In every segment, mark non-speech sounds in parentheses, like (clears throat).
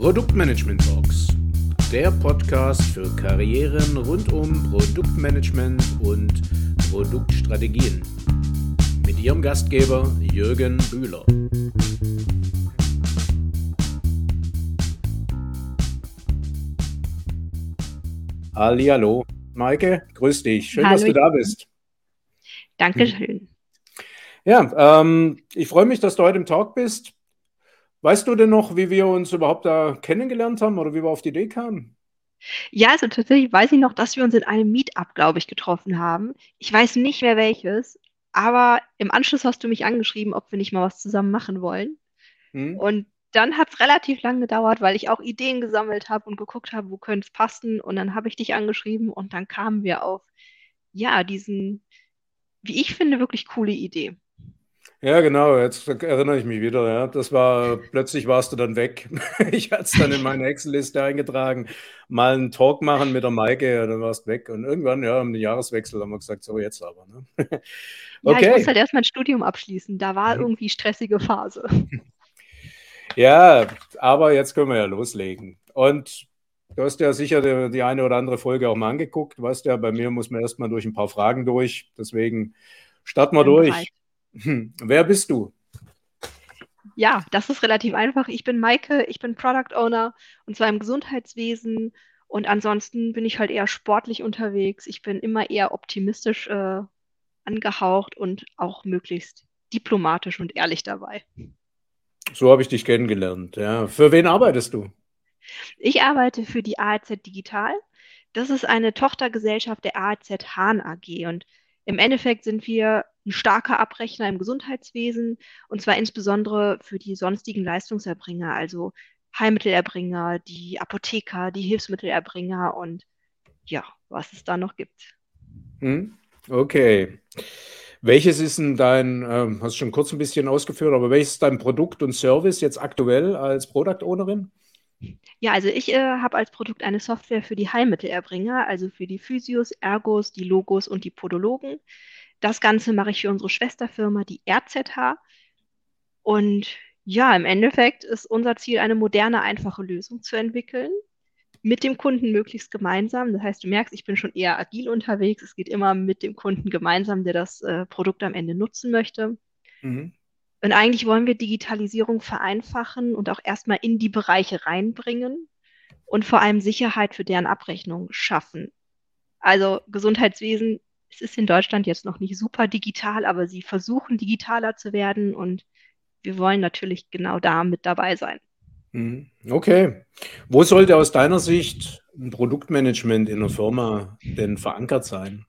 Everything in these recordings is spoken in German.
Produktmanagement Talks, der Podcast für Karrieren rund um Produktmanagement und Produktstrategien. Mit Ihrem Gastgeber Jürgen Bühler. Hallo, Maike, grüß dich. Schön, Hallo. dass du da bist. Dankeschön. Ja, ähm, ich freue mich, dass du heute im Talk bist. Weißt du denn noch, wie wir uns überhaupt da kennengelernt haben oder wie wir auf die Idee kamen? Ja, also tatsächlich weiß ich noch, dass wir uns in einem Meetup, glaube ich, getroffen haben. Ich weiß nicht mehr welches, aber im Anschluss hast du mich angeschrieben, ob wir nicht mal was zusammen machen wollen. Hm? Und dann hat es relativ lang gedauert, weil ich auch Ideen gesammelt habe und geguckt habe, wo könnte es passen. Und dann habe ich dich angeschrieben und dann kamen wir auf, ja, diesen, wie ich finde, wirklich coole Idee. Ja, genau, jetzt erinnere ich mich wieder. Ja. Das war, plötzlich warst du dann weg. (laughs) Ich hatte es dann in meine Excel-Liste eingetragen, mal einen Talk machen mit der Maike, ja, dann warst du weg. Und irgendwann, ja, am Jahreswechsel haben wir gesagt, so jetzt aber. Ne? (laughs) Ja, ich Okay, musste halt erst mein Studium abschließen. Da war Mhm. irgendwie stressige Phase. (laughs) ja, aber jetzt können wir ja loslegen. Und du hast ja sicher die, die eine oder andere Folge auch mal angeguckt. Weißt ja, bei mir muss man erstmal durch ein paar Fragen durch. Deswegen starten wir durch. bereit. Hm, Wer bist du? Ja, das ist relativ einfach. Ich bin Maike, ich bin Product Owner und zwar im Gesundheitswesen und ansonsten bin ich halt eher sportlich unterwegs. Ich bin immer eher optimistisch äh, angehaucht und auch möglichst diplomatisch und ehrlich dabei. So habe ich dich kennengelernt. Ja. Für wen arbeitest du? Ich arbeite für die ARZ Digital. Das ist eine Tochtergesellschaft der ARZ Hahn AG und im Endeffekt sind wir ein starker Abrechner im Gesundheitswesen und zwar insbesondere für die sonstigen Leistungserbringer, also Heilmittelerbringer, die Apotheker, die Hilfsmittelerbringer und ja, was es da noch gibt. Hm? Okay. Welches ist denn dein, ähm, hast schon kurz ein bisschen ausgeführt, aber welches ist dein Produkt und Service jetzt aktuell als Product Ownerin? Ja, also ich äh, habe als Produkt eine Software für die Heilmittelerbringer, also für die Physios, Ergos, die Logos und die Podologen. Das Ganze mache ich für unsere Schwesterfirma, die RZH. Und ja, im Endeffekt ist unser Ziel, eine moderne, einfache Lösung zu entwickeln, mit dem Kunden möglichst gemeinsam. Das heißt, du merkst, ich bin schon eher agil unterwegs. Es geht immer mit dem Kunden gemeinsam, der das äh, Produkt am Ende nutzen möchte. Mhm. Und eigentlich wollen wir Digitalisierung vereinfachen und auch erstmal in die Bereiche reinbringen und vor allem Sicherheit für deren Abrechnung schaffen. Also Gesundheitswesen, es ist in Deutschland jetzt noch nicht super digital, aber sie versuchen digitaler zu werden und wir wollen natürlich genau da mit dabei sein. Mhm. Okay. Wo sollte aus deiner Sicht ein Produktmanagement in einer Firma denn verankert sein?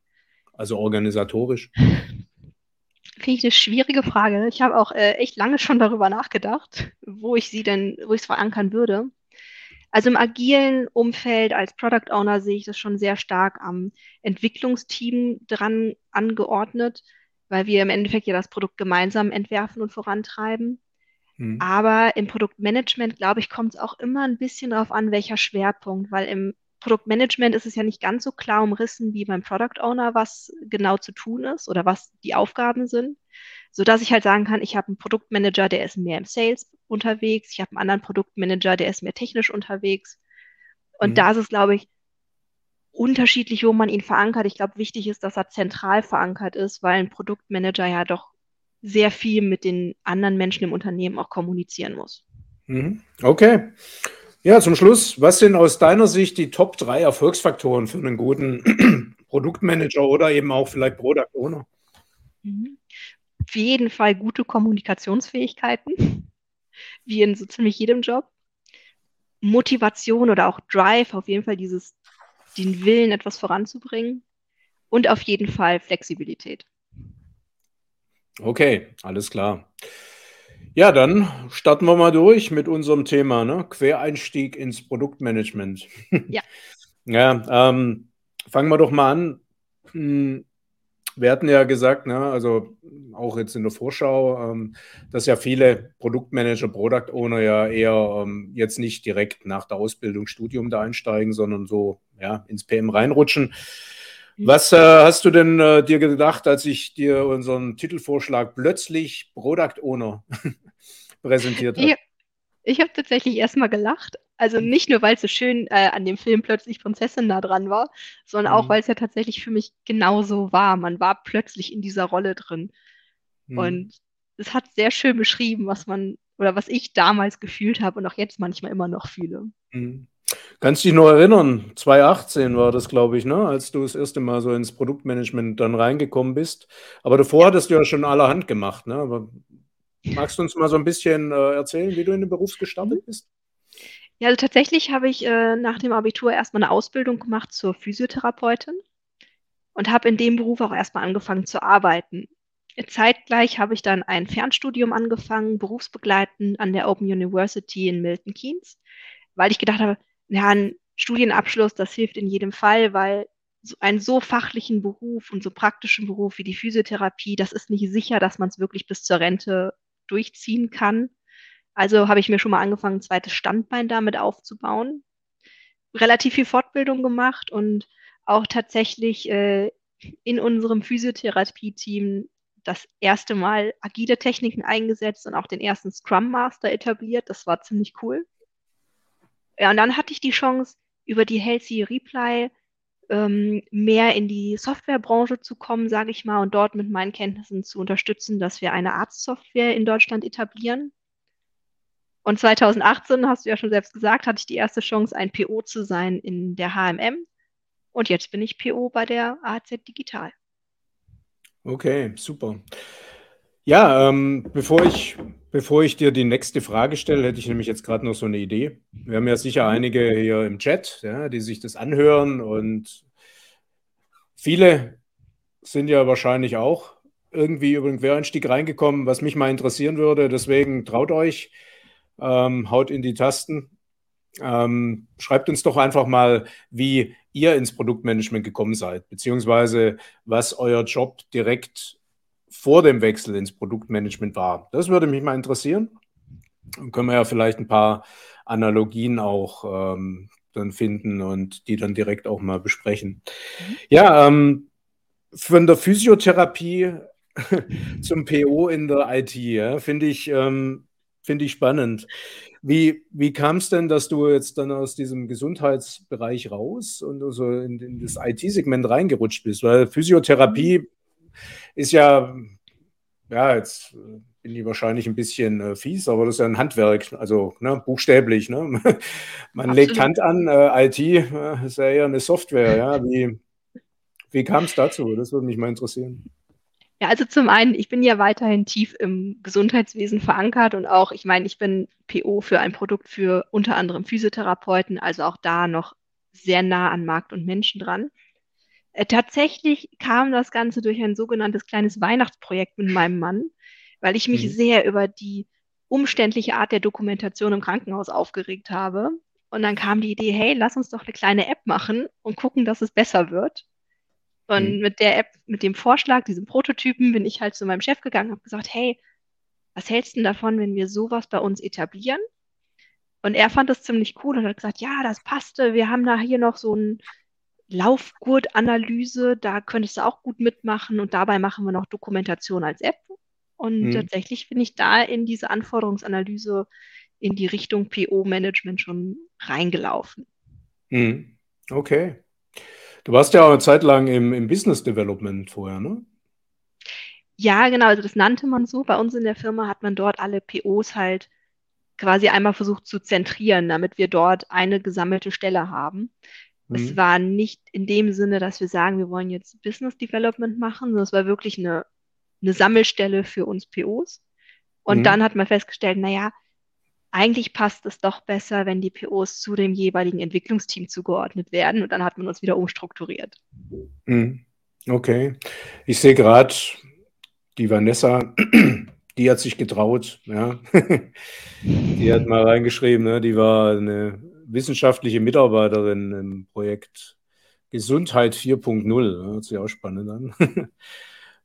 Also organisatorisch? Finde ich eine schwierige Frage. Ich habe auch äh, echt lange schon darüber nachgedacht, wo ich sie denn, wo ich es verankern würde. Also im agilen Umfeld als Product Owner sehe ich das schon sehr stark am Entwicklungsteam dran angeordnet, weil wir im Endeffekt ja das Produkt gemeinsam entwerfen und vorantreiben. Mhm. Aber im Produktmanagement, glaube ich, kommt es auch immer ein bisschen darauf an, welcher Schwerpunkt, weil im Produktmanagement ist es ja nicht ganz so klar umrissen wie beim Product Owner, was genau zu tun ist oder was die Aufgaben sind, sodass ich halt sagen kann, ich habe einen Produktmanager, der ist mehr im Sales unterwegs, ich habe einen anderen Produktmanager, der ist mehr technisch unterwegs. Und Mhm. da ist es, glaube ich, unterschiedlich, wo man ihn verankert. Ich glaube, wichtig ist, dass er zentral verankert ist, weil ein Produktmanager ja doch sehr viel mit den anderen Menschen im Unternehmen auch kommunizieren muss. Mhm. Okay. Ja, zum Schluss, was sind aus deiner Sicht die Top 3 Erfolgsfaktoren für einen guten (clears throat) Produktmanager oder eben auch vielleicht Product Owner? Mhm. Auf jeden Fall gute Kommunikationsfähigkeiten, wie in so ziemlich jedem Job. Motivation oder auch Drive, auf jeden Fall dieses, den Willen, etwas voranzubringen. Und auf jeden Fall Flexibilität. Okay, alles klar. Ja, dann starten wir mal durch mit unserem Thema, ne? Quereinstieg ins Produktmanagement. Ja. (laughs) Ja, ähm, fangen wir doch mal an. Wir hatten ja gesagt, ne, also auch jetzt in der Vorschau, ähm, dass ja viele Produktmanager, Product Owner ja eher ähm, jetzt nicht direkt nach der Ausbildung, Studium da einsteigen, sondern so ja, ins PM reinrutschen. Mhm. Was äh, hast du denn äh, dir gedacht, als ich dir unseren Titelvorschlag plötzlich Product Owner (laughs) präsentiert habe? Ich, habe tatsächlich erstmal gelacht, Also nicht nur, weil es so schön äh, an dem Film plötzlich Prinzessin nah dran war, sondern mhm. auch, weil es ja tatsächlich für mich genauso war. Man war plötzlich in dieser Rolle drin. Mhm. Und es hat sehr schön beschrieben, was man oder was ich damals gefühlt habe und auch jetzt manchmal immer noch fühle. Mhm. Kannst du dich noch erinnern? 2018 war das, glaube ich, ne? als du das erste Mal so ins Produktmanagement dann reingekommen bist. Aber davor hattest du ja schon allerhand gemacht. Ne? Aber magst du uns mal so ein bisschen äh, erzählen, wie du in den Beruf gestartet bist? Ja, also tatsächlich habe ich äh, nach dem Abitur erstmal eine Ausbildung gemacht zur Physiotherapeutin und habe in dem Beruf auch erstmal angefangen zu arbeiten. Zeitgleich habe ich dann ein Fernstudium angefangen, berufsbegleitend an der Open University in Milton Keynes, weil ich gedacht habe, ja, ein Studienabschluss, das hilft in jedem Fall, weil so einen so fachlichen Beruf und so praktischen Beruf wie die Physiotherapie, das ist nicht sicher, dass man es wirklich bis zur Rente durchziehen kann. Also habe ich mir schon mal angefangen, ein zweites Standbein damit aufzubauen. Relativ viel Fortbildung gemacht und auch tatsächlich äh, in unserem Physiotherapie-Team das erste Mal agile Techniken eingesetzt und auch den ersten Scrum Master etabliert. Das war ziemlich cool. Ja, und dann hatte ich die Chance, über die Healthy Reply ähm, mehr in die Softwarebranche zu kommen, sage ich mal, und dort mit meinen Kenntnissen zu unterstützen, dass wir eine Arztsoftware in Deutschland etablieren. Und 2018, hast du ja schon selbst gesagt, hatte ich die erste Chance, ein PO zu sein in der HMM. Und jetzt bin ich PO bei der AZ Digital. Okay, super. Ja, ähm, bevor ich Bevor ich dir die nächste Frage stelle, hätte ich nämlich jetzt gerade noch so eine Idee. Wir haben ja sicher einige hier im Chat, ja, die sich das anhören und viele sind ja wahrscheinlich auch irgendwie über den Quereinstieg reingekommen, was mich mal interessieren würde. Deswegen traut euch, ähm, haut in die Tasten. Ähm, schreibt uns doch einfach mal, wie ihr ins Produktmanagement gekommen seid, beziehungsweise was euer Job direkt vor dem Wechsel ins Produktmanagement war. Das würde mich mal interessieren. Dann können wir ja vielleicht ein paar Analogien auch ähm, dann finden und die dann direkt auch mal besprechen. Mhm. Ja, ähm, von der Physiotherapie (laughs) zum PO in der IT, ja, finde ich, ähm, find ich spannend. Wie, wie kam es denn, dass du jetzt dann aus diesem Gesundheitsbereich raus und also in, in das IT-Segment reingerutscht bist? Weil Physiotherapie mhm ist ja, ja, jetzt bin ich wahrscheinlich ein bisschen äh, fies, aber das ist ja ein Handwerk, also ne, buchstäblich. Ne? (laughs) Man Absolut. legt Hand an, äh, IT äh, ist ja eher eine Software. Ja? Wie, wie kam es dazu? Das würde mich mal interessieren. Ja, also zum einen, ich bin ja weiterhin tief im Gesundheitswesen verankert und auch, ich meine, ich bin PO für ein Produkt für unter anderem Physiotherapeuten, also auch da noch sehr nah an Markt und Menschen dran. Äh, tatsächlich kam das Ganze durch ein sogenanntes kleines Weihnachtsprojekt mit meinem Mann, weil ich mich mhm. sehr über die umständliche Art der Dokumentation im Krankenhaus aufgeregt habe. Und dann kam die Idee, hey, lass uns doch eine kleine App machen und gucken, dass es besser wird. Und mhm. mit der App, mit dem Vorschlag, diesem Prototypen, bin ich halt zu meinem Chef gegangen und habe gesagt, hey, was hältst du denn davon, wenn wir sowas bei uns etablieren? Und er fand das ziemlich cool und hat gesagt, ja, das passte. Wir haben da hier noch so ein Laufgurtanalyse, da könntest du auch gut mitmachen und dabei machen wir noch Dokumentation als App. Und mhm. tatsächlich bin ich da in diese Anforderungsanalyse in die Richtung PO-Management schon reingelaufen. Mhm. Okay. Du warst ja auch eine Zeit lang im, im Business Development vorher, ne? Ja, genau, also das nannte man so. Bei uns in der Firma hat man dort alle POs halt quasi einmal versucht zu zentrieren, damit wir dort eine gesammelte Stelle haben. Es mhm. war nicht in dem Sinne, dass wir sagen, wir wollen jetzt Business Development machen, sondern es war wirklich eine, eine Sammelstelle für uns POs. Und mhm. dann hat man festgestellt, naja, eigentlich passt es doch besser, wenn die POs zu dem jeweiligen Entwicklungsteam zugeordnet werden. Und dann hat man uns wieder umstrukturiert. Mhm. Okay. Ich sehe gerade, die Vanessa, (clears throat) die hat sich getraut, ja. (laughs) die hat mal reingeschrieben, ne? die war eine wissenschaftliche Mitarbeiterin im Projekt Gesundheit 4.0. Hört sich auch spannend an. (laughs)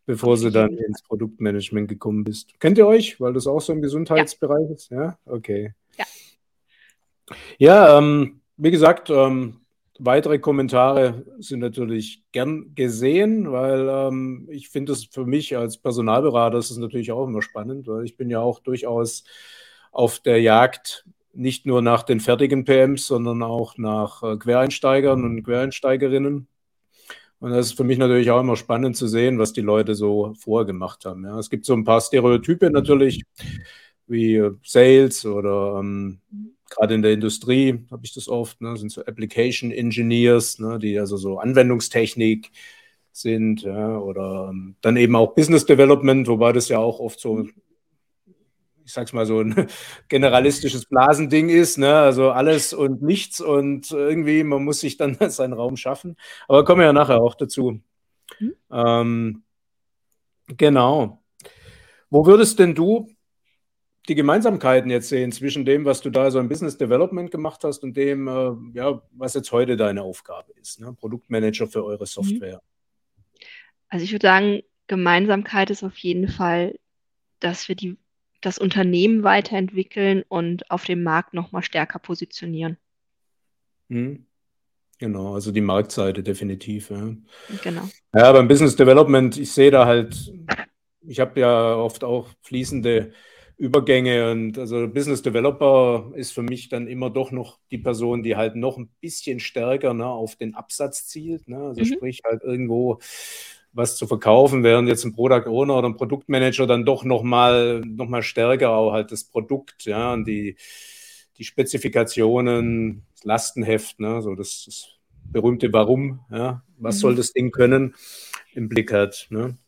Bevor sie dann ins Produktmanagement gekommen bist. Kennt ihr euch, weil das auch so im Gesundheitsbereich ja. ist? Ja, okay. Ja, ja ähm, wie gesagt, ähm, weitere Kommentare sind natürlich gern gesehen, weil ähm, ich finde es für mich als Personalberater ist es natürlich auch immer spannend, weil ich bin ja auch durchaus auf der Jagd nicht nur nach den fertigen PMs, sondern auch nach äh, Quereinsteigern und Quereinsteigerinnen. Und das ist für mich natürlich auch immer spannend zu sehen, was die Leute so vorher gemacht haben. Ja. Es gibt so ein paar Stereotype natürlich, wie äh, Sales oder ähm, gerade in der Industrie habe ich das oft, ne, sind so Application Engineers, ne, die also so Anwendungstechnik sind, ja, oder ähm, dann eben auch Business Development, wobei das ja auch oft so ich sag's mal so, ein (laughs) generalistisches Blasending ist, ne? also alles und nichts und irgendwie, man muss sich dann (laughs) seinen Raum schaffen. Aber kommen wir ja nachher auch dazu. Mhm. Ähm, genau. Wo würdest denn du die Gemeinsamkeiten jetzt sehen zwischen dem, was du da so im Business Development gemacht hast und dem, äh, ja, was jetzt heute deine Aufgabe ist, ne? Produktmanager für eure mhm. Software? Also ich würde sagen, Gemeinsamkeit ist auf jeden Fall, dass wir die das Unternehmen weiterentwickeln und auf dem Markt nochmal stärker positionieren. Hm. Genau, also die Marktseite definitiv. Ja. Genau. Ja, beim Business Development, ich sehe da halt, ich habe ja oft auch fließende Übergänge und also Business Developer ist für mich dann immer doch noch die Person, die halt noch ein bisschen stärker ne, auf den Absatz zielt. Ne? Also mhm. sprich halt irgendwo was zu verkaufen, während jetzt ein Product Owner oder ein Produktmanager dann doch nochmal noch mal stärker auch halt das Produkt, ja, und die, die Spezifikationen, das Lastenheft, ne, so das, das berühmte Warum, ja, was mhm. soll das Ding können, im Blick hat. Ne?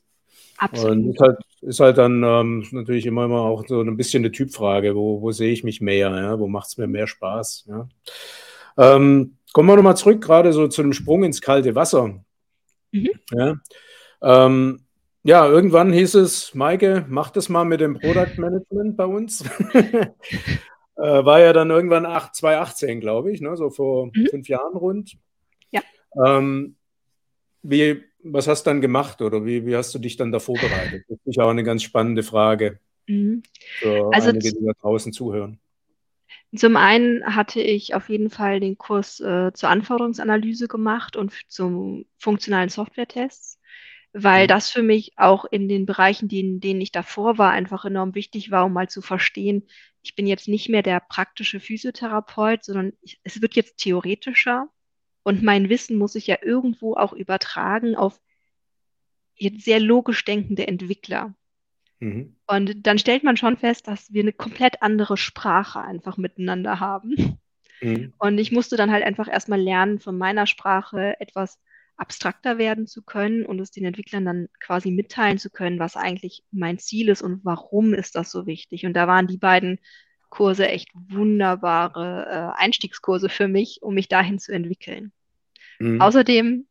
Absolut. Und ist halt, ist halt dann ähm, natürlich immer, immer auch so ein bisschen eine Typfrage, wo, wo sehe ich mich mehr, ja? wo macht es mir mehr Spaß. Ja? Ähm, kommen wir nochmal zurück, gerade so zu dem Sprung ins kalte Wasser. Mhm. Ja? Ähm, ja, irgendwann hieß es, Maike, mach das mal mit dem Product Management bei uns. (laughs) äh, war ja dann irgendwann 8, 2018, glaube ich, ne? so vor mhm. fünf Jahren rund. Ja. Ähm, wie, was hast du dann gemacht oder wie, wie hast du dich dann da vorbereitet? Das ist auch eine ganz spannende Frage mhm. für also einige, die da draußen zuhören. Zum einen hatte ich auf jeden Fall den Kurs äh, zur Anforderungsanalyse gemacht und zum funktionalen Software-Tests weil mhm. das für mich auch in den Bereichen, die, in denen ich davor war, einfach enorm wichtig war, um mal zu verstehen, ich bin jetzt nicht mehr der praktische Physiotherapeut, sondern ich, es wird jetzt theoretischer und mein Wissen muss ich ja irgendwo auch übertragen auf jetzt sehr logisch denkende Entwickler. Mhm. Und dann stellt man schon fest, dass wir eine komplett andere Sprache einfach miteinander haben. Mhm. Und ich musste dann halt einfach erstmal lernen, von meiner Sprache etwas abstrakter werden zu können und es den Entwicklern dann quasi mitteilen zu können, was eigentlich mein Ziel ist und warum ist das so wichtig. Und da waren die beiden Kurse echt wunderbare äh, Einstiegskurse für mich, um mich dahin zu entwickeln. Mhm. Außerdem,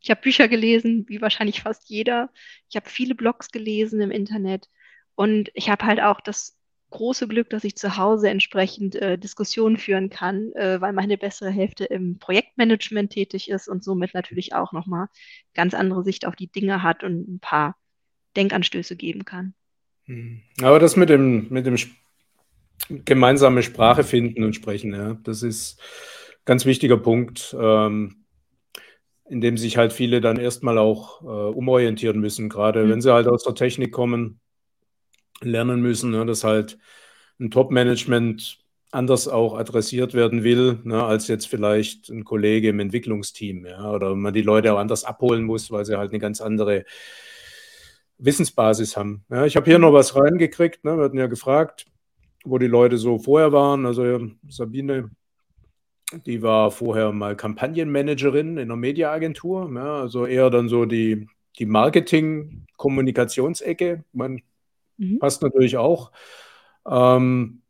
ich habe Bücher gelesen, wie wahrscheinlich fast jeder. Ich habe viele Blogs gelesen im Internet und ich habe halt auch das große Glück, dass ich zu Hause entsprechend äh, Diskussionen führen kann, äh, weil meine bessere Hälfte im Projektmanagement tätig ist und somit natürlich auch nochmal ganz andere Sicht auf die Dinge hat und ein paar Denkanstöße geben kann. Hm. Aber das mit dem, mit dem gemeinsame Sprache finden und sprechen, ja, das ist ein ganz wichtiger Punkt, ähm, in dem sich halt viele dann erstmal auch äh, umorientieren müssen, gerade mhm. wenn sie halt aus der Technik kommen lernen müssen, ne, dass halt ein Top-Management anders auch adressiert werden will, ne, als jetzt vielleicht ein Kollege im Entwicklungsteam, ja, oder man die Leute auch anders abholen muss, weil sie halt eine ganz andere Wissensbasis haben. Ja, ich habe hier noch was reingekriegt, ne, wir hatten ja gefragt, wo die Leute so vorher waren. Also Sabine, die war vorher mal Kampagnenmanagerin in einer Mediaagentur, ja, also eher dann so die, die Marketing-Kommunikationsecke. Man Mhm. Passt natürlich auch. Ähm,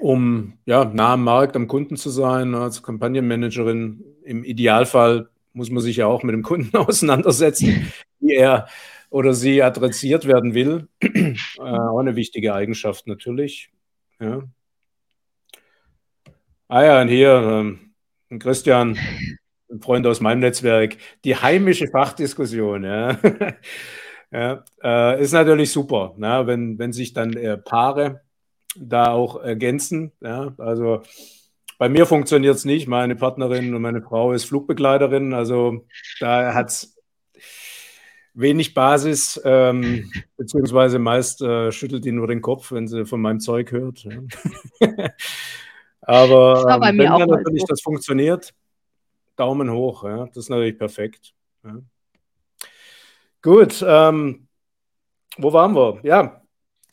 um ja, nah am Markt, am Kunden zu sein, als Kampagnenmanagerin. Im Idealfall muss man sich ja auch mit dem Kunden (laughs) auseinandersetzen, wie er oder sie adressiert werden will. äh, auch eine wichtige Eigenschaft natürlich. Ja. Ah ja, und hier, ähm, Christian, ein Freund aus meinem Netzwerk, die heimische Fachdiskussion. Ja. (laughs) Ja, äh, ist natürlich super, ne, wenn, wenn sich dann äh, Paare da auch ergänzen. Ja, also bei mir funktioniert es nicht. Meine Partnerin und meine Frau ist Flugbegleiterin, also da hat es wenig Basis, ähm, beziehungsweise meist äh, schüttelt die nur den Kopf, wenn sie von meinem Zeug hört. Ja. (laughs) Aber ähm, wenn dann natürlich so. das funktioniert, Daumen hoch. Ja. Das ist natürlich perfekt. Ja. Gut, ähm, wo waren wir? Ja,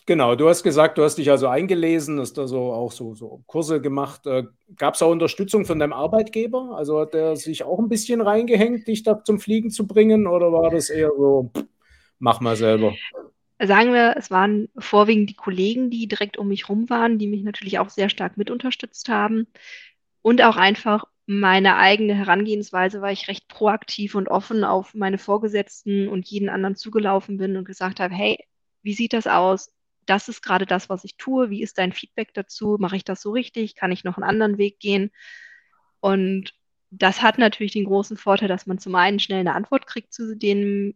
Genau, du hast gesagt, du hast dich also eingelesen, hast da so auch so, so Kurse gemacht. Äh, Gab es auch Unterstützung von deinem Arbeitgeber? Also hat der sich auch ein bisschen reingehängt, dich da zum Fliegen zu bringen, oder war das eher so, mach mal selber? Sagen wir, es waren vorwiegend die Kollegen, die direkt um mich rum waren, die mich natürlich auch sehr stark mit unterstützt haben. Und auch einfach meine eigene Herangehensweise, weil ich recht proaktiv und offen auf meine Vorgesetzten und jeden anderen zugelaufen bin und gesagt habe, hey, wie sieht das aus? das ist gerade das, was ich tue. Wie ist dein Feedback dazu? Mache ich das so richtig? Kann ich noch einen anderen Weg gehen? Und das hat natürlich den großen Vorteil, dass man zum einen schnell eine Antwort kriegt zu dem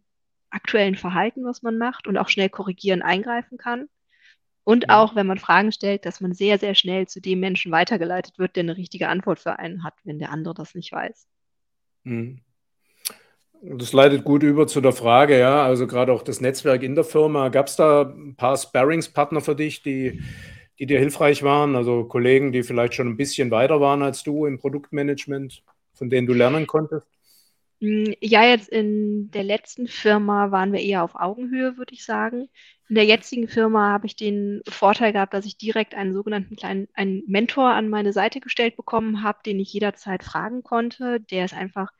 aktuellen Verhalten, was man macht und auch schnell korrigieren, eingreifen kann. Und ja. auch, wenn man Fragen stellt, dass man sehr, sehr schnell zu dem Menschen weitergeleitet wird, der eine richtige Antwort für einen hat, wenn der andere das nicht weiß. Mhm. Das leitet gut über zu der Frage, ja, also gerade auch das Netzwerk in der Firma. Gab es da ein paar Sparringspartner für dich, die, die dir hilfreich waren? Also Kollegen, die vielleicht schon ein bisschen weiter waren als du im Produktmanagement, von denen du lernen konntest? Mm, ja, jetzt in der letzten Firma waren wir eher auf Augenhöhe, würde ich sagen. In der jetzigen Firma habe ich den Vorteil gehabt, dass ich direkt einen sogenannten kleinen einen Mentor an meine Seite gestellt bekommen habe, den ich jederzeit fragen konnte. Der ist einfach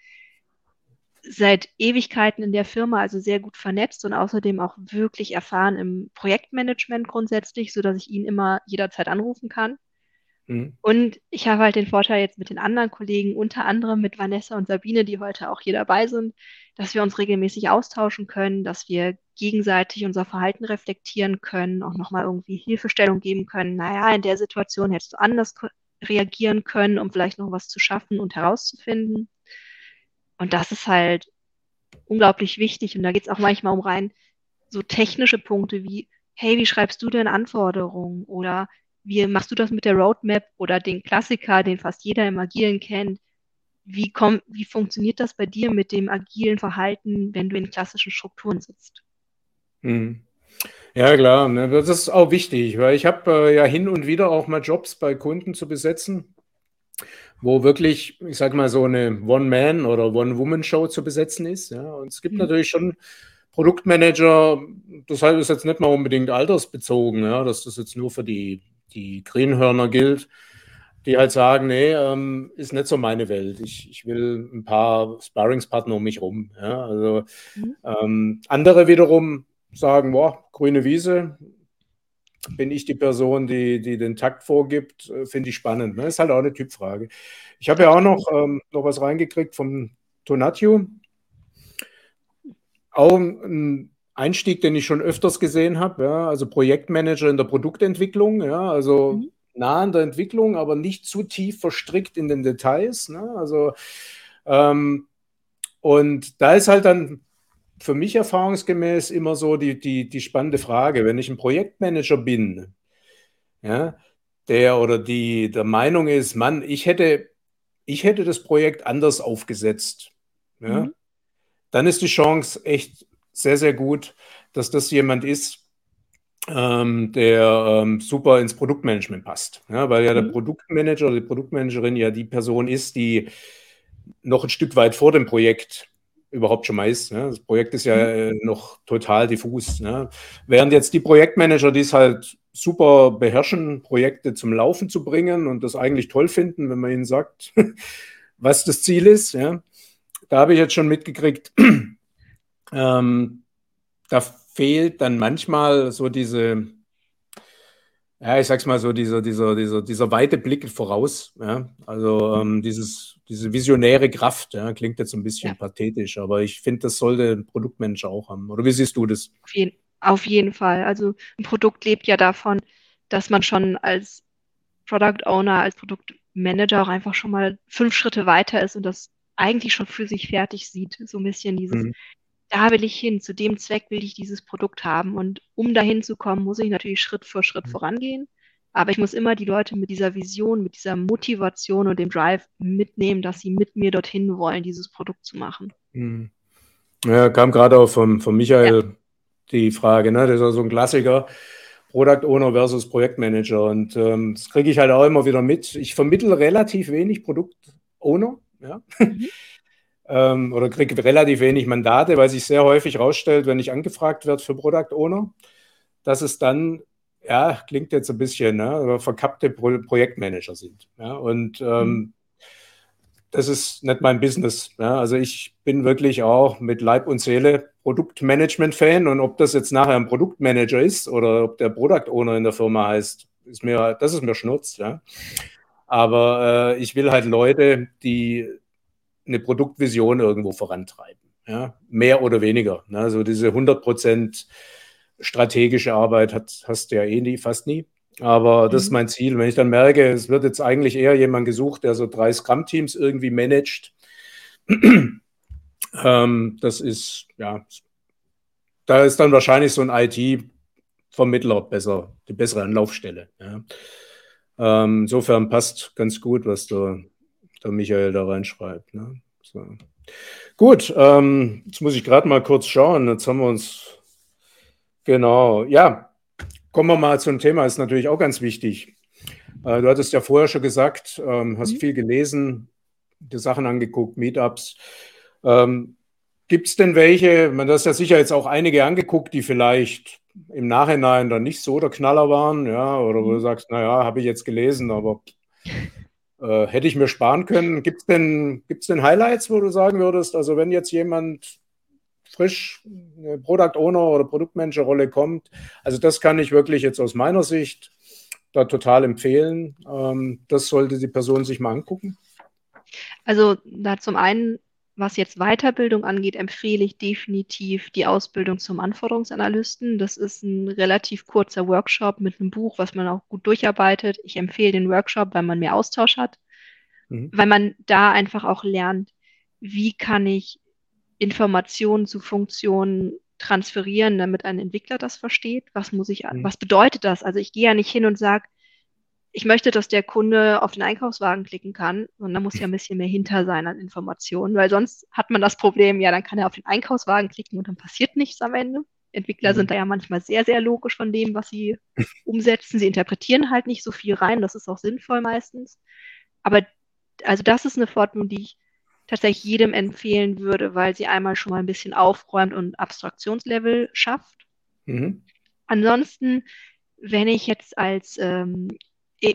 seit Ewigkeiten in der Firma, also sehr gut vernetzt und außerdem auch wirklich erfahren im Projektmanagement grundsätzlich, sodass ich ihn immer jederzeit anrufen kann. Mhm. Und ich habe halt den Vorteil jetzt mit den anderen Kollegen, unter anderem mit Vanessa und Sabine, die heute auch hier dabei sind, dass wir uns regelmäßig austauschen können, dass wir gegenseitig unser Verhalten reflektieren können, auch nochmal irgendwie Hilfestellung geben können. Naja, in der Situation hättest du anders reagieren können, um vielleicht noch was zu schaffen und herauszufinden. Und das ist halt unglaublich wichtig. Und da geht es auch manchmal um rein so technische Punkte wie, hey, wie schreibst du denn Anforderungen? Oder wie machst du das mit der Roadmap oder den Klassiker, den fast jeder im Agilen kennt? Wie, komm, wie funktioniert das bei dir mit dem agilen Verhalten, wenn du in klassischen Strukturen sitzt? Hm. Ja, klar, ne, das ist auch wichtig, weil ich habe äh, ja hin und wieder auch mal Jobs bei Kunden zu besetzen wo wirklich, ich sage mal, so eine One-Man- oder One-Woman-Show zu besetzen ist. Ja. Und es gibt mhm. natürlich schon Produktmanager, das heißt, ist jetzt nicht mal unbedingt altersbezogen, ja, dass das jetzt nur für die, die Greenhörner gilt, die halt sagen, nee, ähm, ist nicht so meine Welt. Ich, ich will ein paar Sparringspartner um mich rum. Ja. Also mhm. ähm, andere wiederum sagen, boah, grüne Wiese, bin ich die Person, die, die den Takt vorgibt, äh, finde ich spannend. Ne? Ist halt auch eine Typfrage. Ich habe ja auch noch, ähm, noch was reingekriegt vom Tonatio. Auch ein Einstieg, den ich schon öfters gesehen habe. Ja? Also Projektmanager in der Produktentwicklung. Ja? Also mhm. nah an der Entwicklung, aber nicht zu tief verstrickt in den Details. Ne? Also ähm, und da ist halt dann für mich erfahrungsgemäß immer so die, die, die spannende Frage, wenn ich ein Projektmanager bin, ja, der oder die der Meinung ist, Mann, ich hätte, ich hätte das Projekt anders aufgesetzt, ja, mhm. dann ist die Chance echt sehr, sehr gut, dass das jemand ist, ähm, der ähm, super ins Produktmanagement passt. Ja, weil ja der mhm. Produktmanager oder die Produktmanagerin ja die Person ist, die noch ein Stück weit vor dem Projekt überhaupt schon mal ist. Ne? Das Projekt ist ja mhm. äh, noch total diffus. Ne? Während jetzt die Projektmanager, die es halt super beherrschen, Projekte zum Laufen zu bringen und das eigentlich toll finden, wenn man ihnen sagt, (laughs) was das Ziel ist. Ja? Da habe ich jetzt schon mitgekriegt, ähm, da fehlt dann manchmal so diese, ja, ich sag's mal so, dieser, dieser, dieser, dieser weite Blick voraus. Ja? Also ähm, dieses diese visionäre Kraft, ja, klingt jetzt ein bisschen ja. pathetisch, aber ich finde, das sollte ein Produktmensch auch haben. Oder wie siehst du das? Auf jeden, auf jeden Fall. Also ein Produkt lebt ja davon, dass man schon als Product Owner, als Produktmanager auch einfach schon mal fünf Schritte weiter ist und das eigentlich schon für sich fertig sieht. So ein bisschen dieses, mhm. Da will ich hin, zu dem Zweck will ich dieses Produkt haben. Und um dahin zu kommen, muss ich natürlich Schritt für Schritt mhm. vorangehen. Aber ich muss immer die Leute mit dieser Vision, mit dieser Motivation und dem Drive mitnehmen, dass sie mit mir dorthin wollen, dieses Produkt zu machen. Hm. Ja, kam gerade auch vom, vom Michael ja. die Frage, ne? Das ist ja so ein Klassiker. Product Owner versus Projektmanager. Und ähm, das kriege ich halt auch immer wieder mit. Ich vermittle relativ wenig Produkt Owner, ja. Mhm. (laughs) ähm, oder kriege relativ wenig Mandate, weil sich sehr häufig herausstellt, wenn ich angefragt werde für Product Owner, dass es dann, ja, klingt jetzt ein bisschen, ne, verkappte Pro Projektmanager sind. Ja. Und ähm, mhm das ist nicht mein Business. Ja, also ich bin wirklich auch mit Leib und Seele Produktmanagement-Fan und ob das jetzt nachher ein Produktmanager ist oder ob der Product Owner in der Firma heißt, ist mir, das ist mir Schnurz. Ja. Aber äh, ich will halt Leute, die eine Produktvision irgendwo vorantreiben. Ja, mehr oder weniger. Ne? Also diese 100% strategische Arbeit hat, hast du ja eh nie, fast nie. Aber das ist mhm. mein Ziel. Wenn ich dann merke, es wird jetzt eigentlich eher jemand gesucht, der so drei Scrum-Teams irgendwie managt, (clears throat) ähm, das ist, ja, da ist dann wahrscheinlich so ein IT-Vermittler besser, die bessere Anlaufstelle. Ja. Ähm, insofern passt ganz gut, was der, der Michael da reinschreibt. Ne? So. Gut, ähm, jetzt muss ich gerade mal kurz schauen. Jetzt haben wir uns, genau, ja, Kommen wir mal zum Thema, ist natürlich auch ganz wichtig. Äh, du hattest ja vorher schon gesagt, ähm, hast mhm. viel gelesen, die Sachen angeguckt, Meetups. Ähm, Gibt es denn welche, man hat ja sicher jetzt auch einige angeguckt, die vielleicht im Nachhinein dann nicht so der Knaller waren, ja, oder wo du mhm. sagst, naja, habe ich jetzt gelesen, aber äh, hätte ich mir sparen können. Gibt es denn, gibt's denn Highlights, wo du sagen würdest, also wenn jetzt jemand frisch eine Product Owner oder Produktmanager Rolle kommt. Also das kann ich wirklich jetzt aus meiner Sicht da total empfehlen. Ähm, das sollte die Person sich mal angucken. Also da zum einen, was jetzt Weiterbildung angeht, empfehle ich definitiv die Ausbildung zum Anforderungsanalysten. Das ist ein relativ kurzer Workshop mit einem Buch, was man auch gut durcharbeitet. Ich empfehle den Workshop, weil man mehr Austausch hat, mhm. weil man da einfach auch lernt, wie kann ich Informationen zu Funktionen transferieren, damit ein Entwickler das versteht? Was muss ich, mhm. was bedeutet das? Also ich gehe ja nicht hin und sage, ich möchte, dass der Kunde auf den Einkaufswagen klicken kann, sondern da muss ja ein bisschen mehr hinter sein an Informationen, weil sonst hat man das Problem, ja, dann kann er auf den Einkaufswagen klicken und dann passiert nichts am Ende. Entwickler mhm. sind da ja manchmal sehr, sehr logisch von dem, was sie (laughs) umsetzen. Sie interpretieren halt nicht so viel rein, das ist auch sinnvoll meistens. Aber also das ist eine Fortbildung, die ich tatsächlich jedem empfehlen würde, weil sie einmal schon mal ein bisschen aufräumt und Abstraktionslevel schafft. Mhm. Ansonsten, wenn ich jetzt als ähm,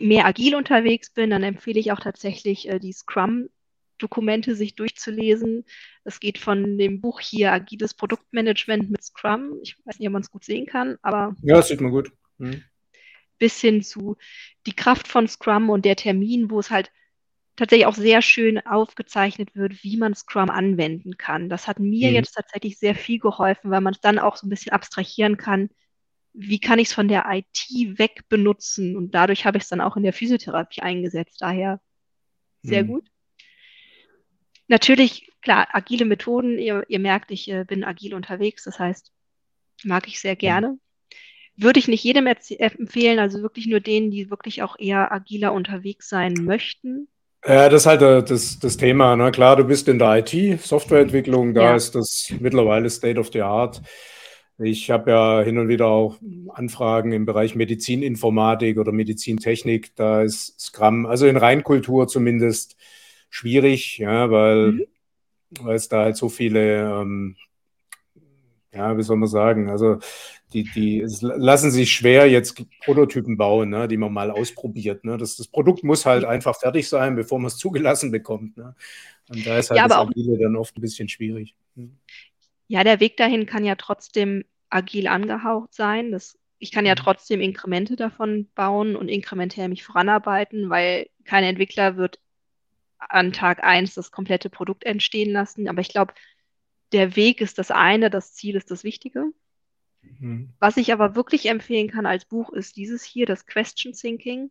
mehr agil unterwegs bin, dann empfehle ich auch tatsächlich äh, die Scrum-Dokumente sich durchzulesen. Es geht von dem Buch hier Agiles Produktmanagement mit Scrum. Ich weiß nicht, ob man es gut sehen kann, aber. Ja, das sieht man gut. Mhm. Bis hin zu die Kraft von Scrum und der Termin, wo es halt tatsächlich auch sehr schön aufgezeichnet wird, wie man Scrum anwenden kann. Das hat mir mhm. jetzt tatsächlich sehr viel geholfen, weil man es dann auch so ein bisschen abstrahieren kann. Wie kann ich es von der IT weg benutzen? Und dadurch habe ich es dann auch in der Physiotherapie eingesetzt. Daher sehr mhm. gut. Natürlich, klar, agile Methoden. Ihr, ihr merkt, ich äh, bin agil unterwegs. Das heißt, mag ich sehr gerne. Würde ich nicht jedem empfehlen, also wirklich nur denen, die wirklich auch eher agiler unterwegs sein möchten. Ja, das ist halt äh, das, das Thema. Ne? Klar, du bist in der IT, Softwareentwicklung, da ja. ist das mittlerweile State of the Art. Ich habe ja hin und wieder auch Anfragen im Bereich Medizininformatik oder Medizintechnik. Da ist Scrum, also in Reinkultur zumindest, schwierig, ja, weil, mhm. weil es da halt so viele, ähm, ja, wie soll man sagen, also die, die lassen sich schwer jetzt Prototypen bauen, ne, die man mal ausprobiert. Ne. Das, das Produkt muss halt einfach fertig sein, bevor man es zugelassen bekommt. Ne. Und da ist halt ja, das Agile dann oft ein bisschen schwierig. Hm. Ja, der Weg dahin kann ja trotzdem agil angehaucht sein. Das, ich kann ja mhm. trotzdem Inkremente davon bauen und inkrementell mich voranarbeiten, weil kein Entwickler wird an Tag 1 das komplette Produkt entstehen lassen. Aber ich glaube, der Weg ist das eine, das Ziel ist das Wichtige. Mhm. Was ich aber wirklich empfehlen kann als Buch ist dieses hier, das Question Thinking.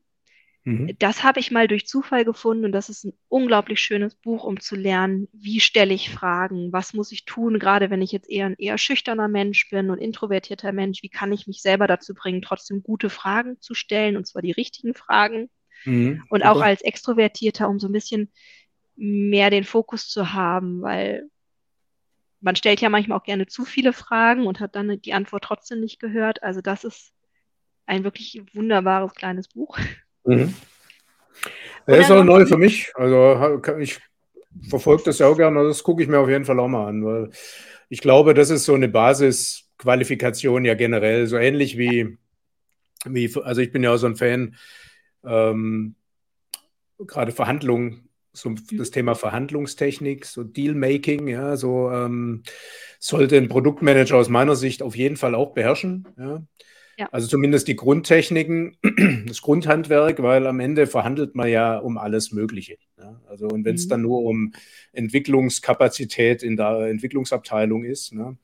Mhm. Das habe ich mal durch Zufall gefunden und das ist ein unglaublich schönes Buch, um zu lernen, wie stelle ich Fragen, was muss ich tun, gerade wenn ich jetzt eher ein eher schüchterner Mensch bin und introvertierter Mensch, wie kann ich mich selber dazu bringen, trotzdem gute Fragen zu stellen und zwar die richtigen Fragen. Mhm. Und auch als Extrovertierter, um so ein bisschen mehr den Fokus zu haben, weil man stellt ja manchmal auch gerne zu viele Fragen und hat dann die Antwort trotzdem nicht gehört. Also das ist ein wirklich wunderbares kleines Buch. Mhm. Er ist auch neu für mich. Also ich verfolge das ja auch gerne. Das gucke ich mir auf jeden Fall auch mal an, weil ich glaube, das ist so eine Basisqualifikation ja generell, so ähnlich wie, wie also ich bin ja auch so ein Fan, ähm, gerade Verhandlungen so das Thema Verhandlungstechnik, so Dealmaking, ja, so ähm, sollte ein Produktmanager aus meiner Sicht auf jeden Fall auch beherrschen. Ja. Ja. Also zumindest die Grundtechniken, (clears throat) das Grundhandwerk, weil am Ende verhandelt man ja um alles Mögliche. Ja. Also und wenn es mhm. dann nur um Entwicklungskapazität in der Entwicklungsabteilung ist. Ne.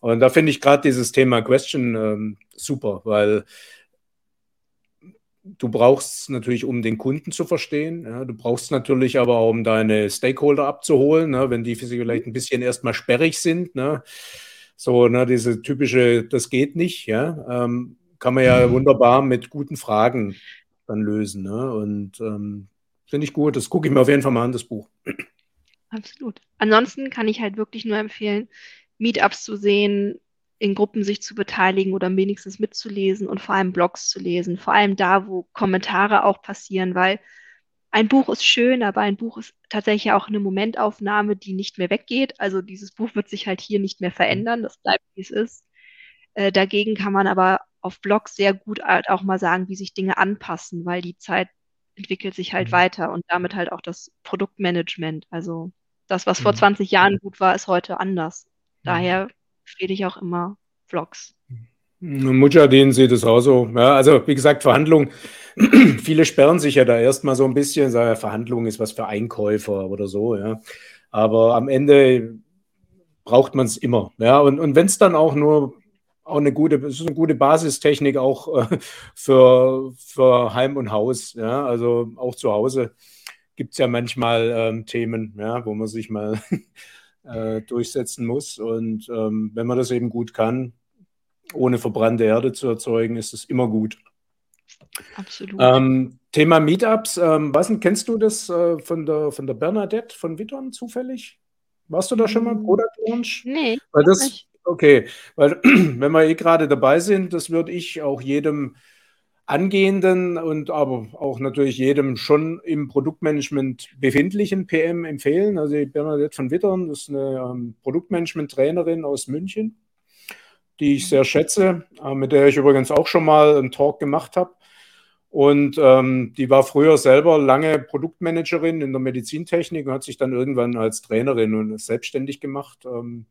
Und da finde ich gerade dieses Thema Question ähm, super, weil du brauchst natürlich, um den Kunden zu verstehen. Ja, du brauchst natürlich aber auch, um deine Stakeholder abzuholen, ne, wenn die vielleicht ein bisschen erstmal sperrig sind. Ne, so, ne, diese typische, das geht nicht, ja, ähm, kann man ja mhm. wunderbar mit guten Fragen dann lösen. Ne, und ähm, finde ich gut, das gucke ich mir auf jeden Fall mal an, das Buch. Absolut. Ansonsten kann ich halt wirklich nur empfehlen, Meetups zu sehen, in Gruppen sich zu beteiligen oder wenigstens mitzulesen und vor allem Blogs zu lesen, vor allem da, wo Kommentare auch passieren, weil ein Buch ist schön, aber ein Buch ist tatsächlich auch eine Momentaufnahme, die nicht mehr weggeht. Also dieses Buch wird sich halt hier nicht mehr verändern, das bleibt wie es ist. Äh, dagegen kann man aber auf Blogs sehr gut halt auch mal sagen, wie sich Dinge anpassen, weil die Zeit entwickelt sich halt mhm. weiter und damit halt auch das Produktmanagement. Also das, was mhm. vor 20 Jahren gut war, ist heute anders. Mhm. Daher empfehle ich auch immer Vlogs. Mujahideen sieht es auch so. Ja, also wie gesagt, Verhandlungen, (clears throat) viele sperren sich ja da erstmal so ein bisschen, sagen, ja, Verhandlungen ist was für Einkäufer oder so, ja. Aber am Ende braucht man es immer. Ja, und, und wenn es dann auch nur auch eine gute, ist eine gute Basistechnik auch äh, für, für Heim und Haus. Ja, also auch zu Hause gibt es ja manchmal ähm, Themen, ja, wo man sich mal (laughs) äh, durchsetzen muss. Und ähm, wenn man das eben gut kann, ohne verbrannte Erde zu erzeugen, ist es immer gut. Absolut. Ähm, Thema Meetups, ähm, was denn, kennst du das äh, von, der, von der Bernadette von Witton zufällig? Warst du da schon mal hm. Product Launch? Nee. Weil das, okay, weil (clears throat) wenn wir eh gerade dabei sind, das würde ich auch jedem angehenden und aber auch natürlich jedem schon im Produktmanagement befindlichen PM empfehlen. Also die Bernadette von Wittern ist eine ähm, Produktmanagement-Trainerin aus München, die ich sehr schätze, äh, mit der ich übrigens auch schon mal einen Talk gemacht habe. Und ähm, die war früher selber lange Produktmanagerin in der Medizintechnik und hat sich dann irgendwann als Trainerin und selbstständig gemacht. Ähm,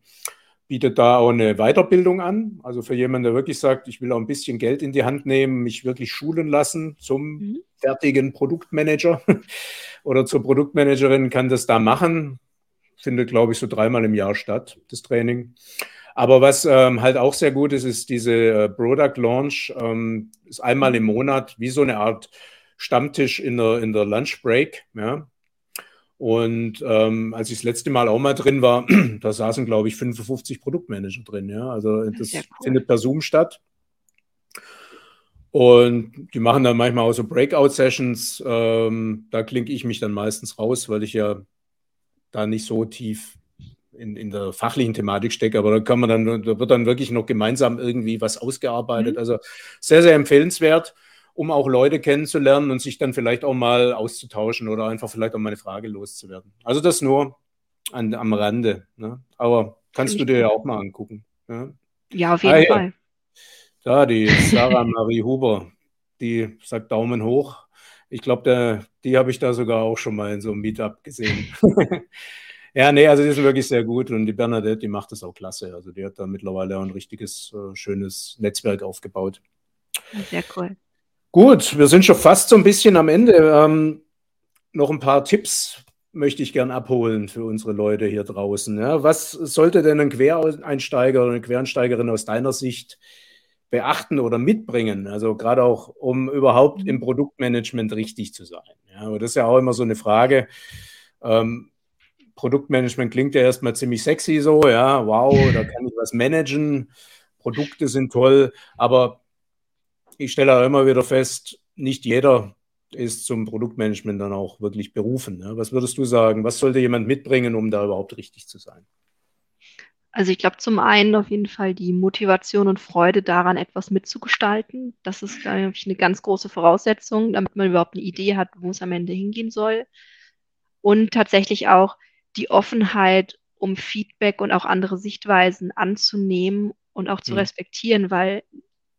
bietet da auch eine Weiterbildung an. Also für jemanden, der wirklich sagt, ich will auch ein bisschen Geld in die Hand nehmen, mich wirklich schulen lassen zum mhm. fertigen Produktmanager (laughs) oder zur Produktmanagerin, kann das da machen. Findet, glaube ich, so dreimal im Jahr statt, das Training. Aber was ähm, halt auch sehr gut ist, ist diese äh, Product Launch. Ähm, ist einmal im Monat wie so eine Art Stammtisch in der, in der Lunch Break. Ja? Und ähm, als ich das letzte Mal auch mal drin war, (clears throat) da saßen, glaube ich, 55 Produktmanager drin. Ja? Also das cool. findet per Zoom statt. Und die machen dann manchmal auch so Breakout-Sessions. Ähm, da klinke ich mich dann meistens raus, weil ich ja da nicht so tief in, in der fachlichen Thematik stecke. Aber da kann man dann, da wird dann wirklich noch gemeinsam irgendwie was ausgearbeitet. Mhm. Also sehr, sehr empfehlenswert um auch Leute kennenzulernen und sich dann vielleicht auch mal auszutauschen oder einfach vielleicht auch mal eine Frage loszuwerden. Also das nur an, am Rande. Ne? Aber kannst du dir ja auch mal angucken. Ja, ja auf jeden ah, Fall. Da, die Sarah Marie Huber, die sagt Daumen hoch. Ich glaube, die habe ich da sogar auch schon mal in so einem Meetup gesehen. (laughs) ja, nee, also die sind wirklich sehr gut und die Bernadette, die macht das auch klasse. Also die hat da mittlerweile ein richtiges, äh, schönes Netzwerk aufgebaut. Sehr cool. Gut, wir sind schon fast so ein bisschen am Ende. Ähm, noch ein paar Tipps möchte ich gern abholen für unsere Leute hier draußen. Ja, was sollte denn ein Quereinsteiger oder eine Quereinsteigerin aus deiner Sicht beachten oder mitbringen? Also gerade auch, um überhaupt im Produktmanagement richtig zu sein. Ja, aber das ist ja auch immer so eine Frage. Ähm, Produktmanagement klingt ja erstmal ziemlich sexy so, ja, wow, da kann ich was managen, Produkte sind toll, aber ich stelle auch immer wieder fest, nicht jeder ist zum Produktmanagement dann auch wirklich berufen. Ne? Was würdest du sagen? Was sollte jemand mitbringen, um da überhaupt richtig zu sein? Also ich glaube zum einen auf jeden Fall die Motivation und Freude daran, etwas mitzugestalten. Das ist, glaube ich, eine ganz große Voraussetzung, damit man überhaupt eine Idee hat, wo es am Ende hingehen soll. Und tatsächlich auch die Offenheit, um Feedback und auch andere Sichtweisen anzunehmen und auch zu Hm. respektieren, weil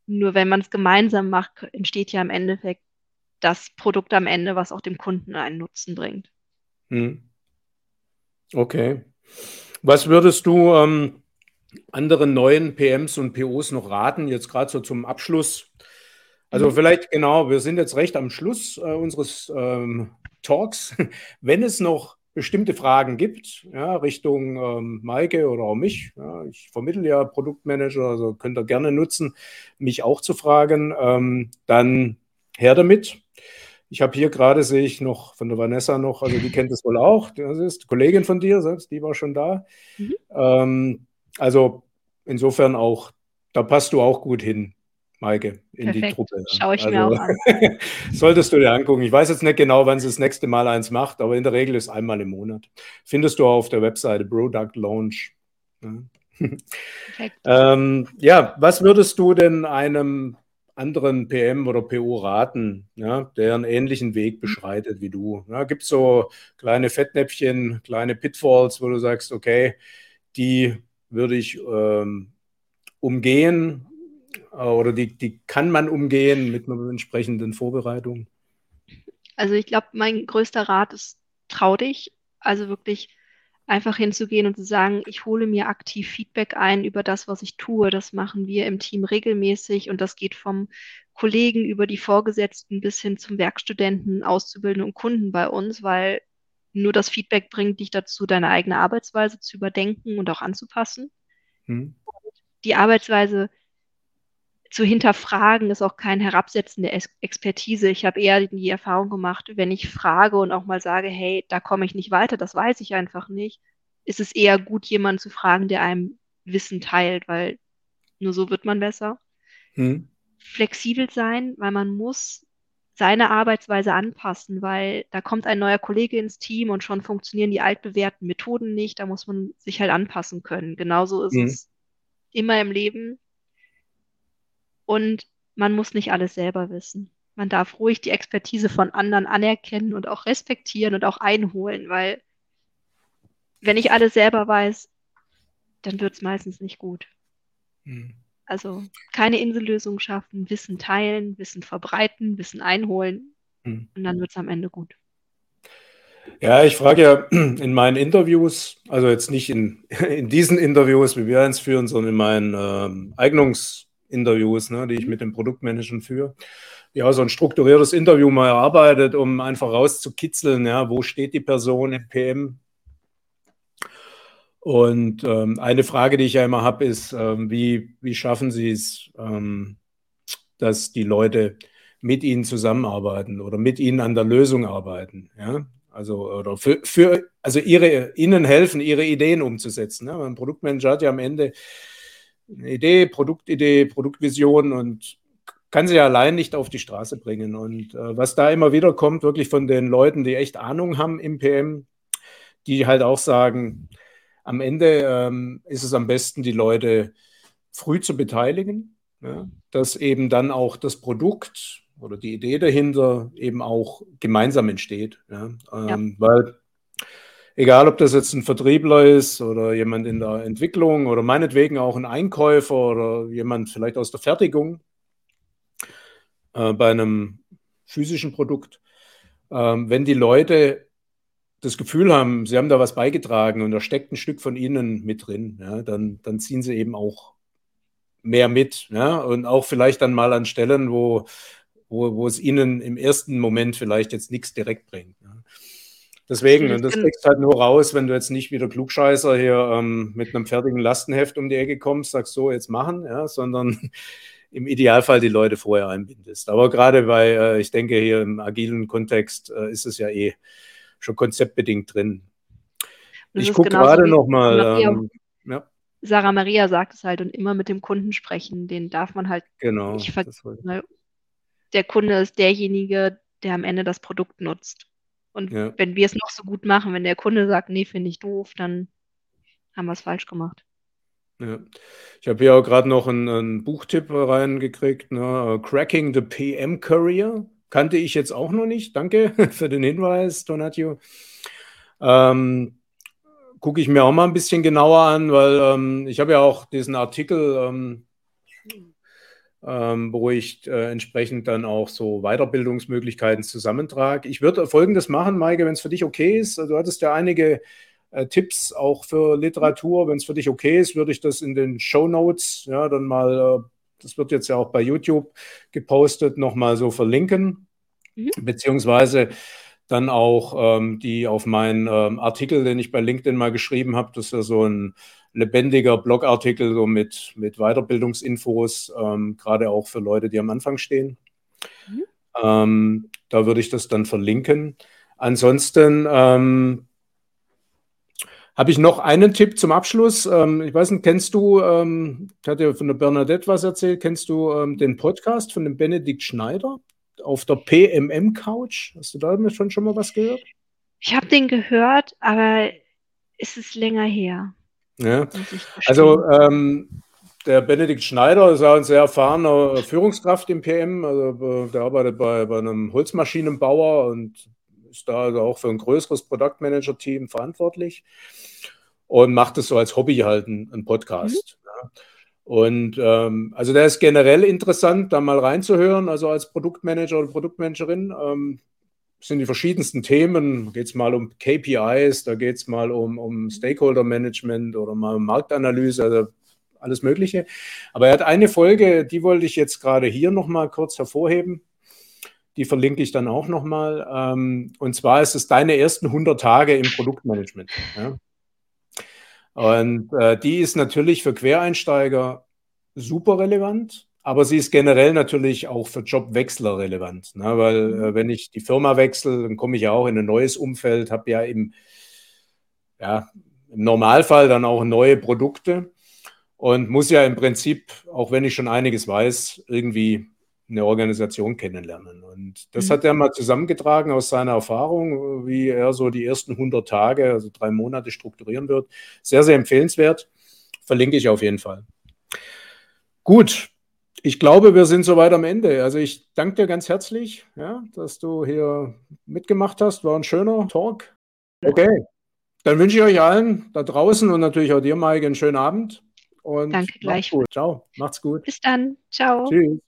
nur wenn man es gemeinsam macht, entsteht ja im Endeffekt das Produkt am Ende, was auch dem Kunden einen Nutzen bringt. Hm. Okay. Was würdest du ähm, anderen neuen PMs und POs noch raten, jetzt gerade so zum Abschluss? Also Mhm. vielleicht genau, wir sind jetzt recht am Schluss äh, unseres ähm, Talks. (laughs) Wenn es noch bestimmte Fragen gibt, ja, Richtung ähm, Maike oder auch mich, ja, ich vermittle ja Produktmanager, also könnt ihr gerne nutzen, mich auch zu fragen, ähm, dann her damit. Ich habe hier gerade, sehe ich noch von der Vanessa noch, also die kennt es wohl auch, das ist die Kollegin von dir, selbst, die war schon da. Mhm. Ähm, also insofern auch, da passt du auch gut hin, Maike, in die Perfekt. Truppe. ja. Schaue ich mir Also auch an. (laughs) solltest du dir angucken. Ich weiß jetzt nicht genau, wann sie das nächste Mal eins macht, aber in der Regel ist einmal im Monat. Findest du auf der Webseite Product Launch. (laughs) Ähm, ja, was würdest du denn einem anderen PM oder PO raten, ja, der einen ähnlichen Weg beschreitet wie du? Ja, Gibt es so kleine Fettnäpfchen, kleine Pitfalls, wo du sagst, okay, die würde ich ähm, umgehen oder die, die kann man umgehen mit einer entsprechenden Vorbereitung? Also ich glaube, mein größter Rat ist, trau dich. Also wirklich einfach hinzugehen und zu sagen, ich hole mir aktiv Feedback ein über das, was ich tue. Das machen wir im Team regelmäßig und das geht vom Kollegen über die Vorgesetzten bis hin zum Werkstudenten, Auszubildenden und Kunden bei uns, weil nur das Feedback bringt dich dazu, deine eigene Arbeitsweise zu überdenken und auch anzupassen. Hm? Die Arbeitsweise zu hinterfragen ist auch kein Herabsetzen der Ex Expertise. Ich habe eher die Erfahrung gemacht, wenn ich frage und auch mal sage, hey, da komme ich nicht weiter, das weiß ich einfach nicht, ist es eher gut, jemanden zu fragen, der einem Wissen teilt, weil nur so wird man besser. Hm? Flexibel sein, weil man muss seine Arbeitsweise anpassen, weil da kommt ein neuer Kollege ins Team und schon funktionieren die altbewährten Methoden nicht. Da muss man sich halt anpassen können. Genauso ist Hm. es immer im Leben. Und man muss nicht alles selber wissen. Man darf ruhig die Expertise von anderen anerkennen und auch respektieren und auch einholen, weil wenn ich alles selber weiß, dann wird es meistens nicht gut. Hm. Also keine Insellösung schaffen, Wissen teilen, Wissen verbreiten, Wissen einholen Hm. und dann wird es am Ende gut. Ja, ich frage ja (clears throat) in meinen Interviews, also jetzt nicht in, (laughs) in diesen Interviews, wie wir eins führen, sondern in meinen ähm, Eignungsinterviews, ne, die ich mit den Produktmanagern führe. Ja, so ein strukturiertes Interview mal erarbeitet, um einfach rauszukitzeln, ja, wo steht die Person im PM. Und ähm, eine Frage, die ich ja immer habe, ist, ähm, wie, wie schaffen Sie es, ähm, dass die Leute mit Ihnen zusammenarbeiten oder mit Ihnen an der Lösung arbeiten, ja? Also, oder für, für, also ihre, ihnen helfen, ihre Ideen umzusetzen. Ne? Ein Produktmanager hat ja am Ende eine Idee, Produktidee, Produktvision und kann sie allein nicht auf die Straße bringen. Und äh, was da immer wieder kommt, wirklich von den Leuten, die echt Ahnung haben im PM, die halt auch sagen, am Ende ähm, ist es am besten, die Leute früh zu beteiligen, ja? dass eben dann auch das Produkt oder die Idee dahinter eben auch gemeinsam entsteht. Ja? Ähm, ja. Weil egal, ob das jetzt ein Vertriebler ist oder jemand in der Entwicklung oder meinetwegen auch ein Einkäufer oder jemand vielleicht aus der Fertigung äh, bei einem physischen Produkt, ähm, wenn die Leute das Gefühl haben, sie haben da was beigetragen und da steckt ein Stück von ihnen mit drin, ja, dann, dann ziehen sie eben auch mehr mit. Ja, und auch vielleicht dann mal an Stellen, wo, wo, wo es ihnen im ersten Moment vielleicht jetzt nichts direkt bringt. Deswegen, und das kriegst halt nur raus, wenn du jetzt nicht wieder Klugscheißer hier ähm, mit einem fertigen Lastenheft um die Ecke kommst, sagst so, jetzt machen, ja, sondern (laughs) im Idealfall die Leute vorher einbindest. Aber gerade bei, äh, ich denke, hier im agilen Kontext äh, ist es ja eh schon konzeptbedingt drin. Ich gucke gerade nochmal. Ähm, ja. Sarah Maria sagt es halt und immer mit dem Kunden sprechen, den darf man halt genau, nicht vergessen. Der Kunde ist derjenige, der am Ende das Produkt nutzt. Und ja. wenn wir es noch so gut machen, wenn der Kunde sagt, nee, finde ich doof, dann haben wir es falsch gemacht. Ja. Ich habe hier auch gerade noch einen, einen, Buchtipp reingekriegt, ne? Cracking the PM Career. Kannte ich jetzt auch noch nicht. Danke (laughs) für den Hinweis, Donatio. Ähm, Gucke ich mir auch mal ein bisschen genauer an, weil ähm, ich habe ja auch diesen Artikel ähm, ähm, wo ich äh, entsprechend dann auch so Weiterbildungsmöglichkeiten zusammentrage. Ich würde Folgendes machen, Maike, wenn es für dich okay ist. Du hattest ja einige äh, Tipps auch für Literatur. Wenn es für dich okay ist, würde ich das in den Show Notes, ja, dann mal, äh, das wird jetzt ja auch bei YouTube gepostet, nochmal so verlinken. Mhm. Beziehungsweise dann auch ähm, die auf meinen ähm, Artikel, den ich bei LinkedIn mal geschrieben habe, das ist ja so ein lebendiger Blogartikel so mit, mit Weiterbildungsinfos, ähm, gerade auch für Leute, die am Anfang stehen. Mhm. Ähm, da würde ich das dann verlinken. Ansonsten ähm, habe ich noch einen Tipp zum Abschluss. Ähm, ich weiß nicht, kennst du, ähm, ich hatte ja von der Bernadette was erzählt, kennst du ähm, den Podcast von dem Benedikt Schneider auf der PMM Couch? Hast du da schon, schon mal was gehört? Ich habe den gehört, aber ist es länger her. Ja. Also ähm, der Benedikt Schneider ist auch ein sehr erfahrener Führungskraft im PM. Also, der arbeitet bei, bei einem Holzmaschinenbauer und ist da also auch für ein größeres Produktmanager-Team verantwortlich und macht es so als Hobby halt einen, Podcast. Mhm. Ja. Und ähm, also der ist generell interessant, da mal reinzuhören, also als Produktmanager oder Produktmanagerin. Ähm, sind die verschiedensten Themen. Da geht es mal um KPIs, da geht es mal um, um Stakeholder-Management oder mal um Marktanalyse, also alles Mögliche. Aber er hat eine Folge, die wollte ich jetzt gerade hier nochmal kurz hervorheben. Die verlinke ich dann auch nochmal. Ähm, und zwar ist es deine ersten 100 Tage im Produktmanagement. Und äh, die ist natürlich für Quereinsteiger super relevant. Aber sie ist generell natürlich auch für Jobwechsler relevant, ne? weil mhm. äh, wenn ich die Firma wechsle, dann komme ich ja auch in ein neues Umfeld, habe ja im, ja im Normalfall dann auch neue Produkte und muss ja im Prinzip, auch wenn ich schon einiges weiß, irgendwie eine Organisation kennenlernen. Und das mhm. hat er mal zusammengetragen aus seiner Erfahrung, wie er so die ersten 100 Tage, also drei Monate strukturieren wird. Sehr, sehr empfehlenswert. Verlinke ich auf jeden Fall. Gut, ich glaube, wir sind soweit am Ende. Also ich danke dir ganz herzlich, ja, dass du hier mitgemacht hast. War ein schöner Talk. Okay. Dann wünsche ich euch allen da draußen und natürlich auch dir, Maike, einen schönen Abend. Und danke gleich. Gut. Ciao. Macht's gut. Bis dann. Ciao. Tschüss.